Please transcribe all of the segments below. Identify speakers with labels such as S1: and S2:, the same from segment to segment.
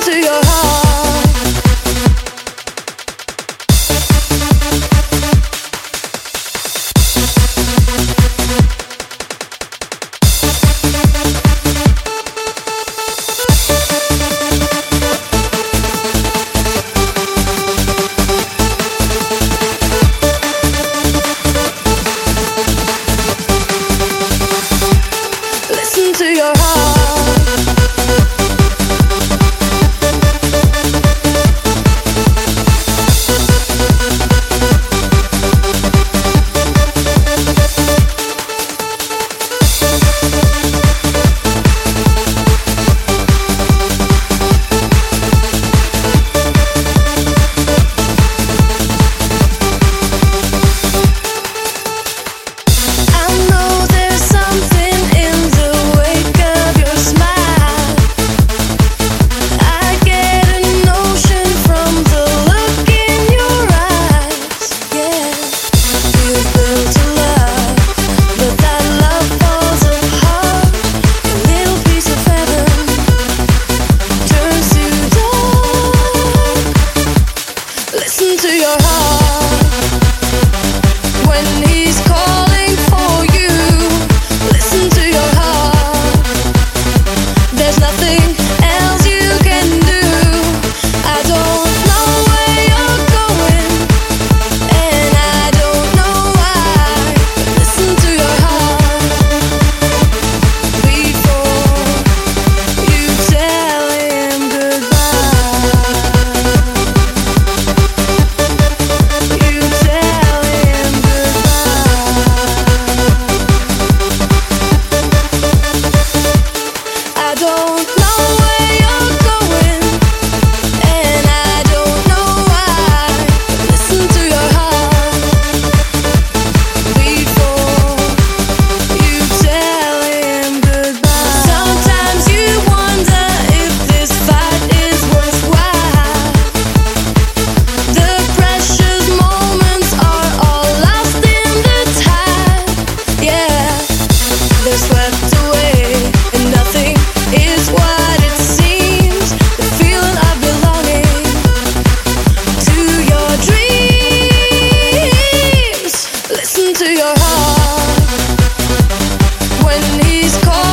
S1: into your heart. is cold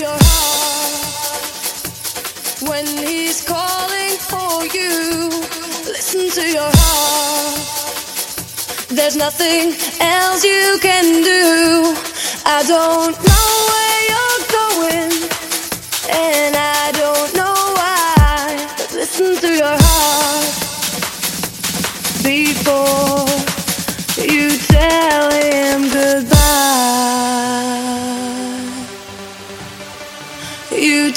S1: your heart when he's calling for you. Listen to your heart. There's nothing else you can do. I don't know where you're going, and I don't know why. But listen to your heart before.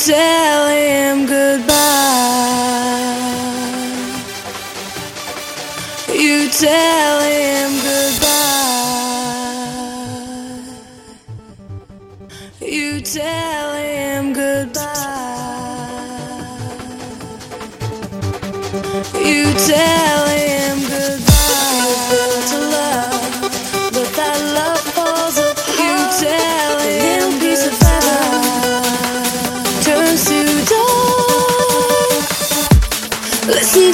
S1: tell him goodbye. You tell him goodbye. You tell him goodbye. You tell him.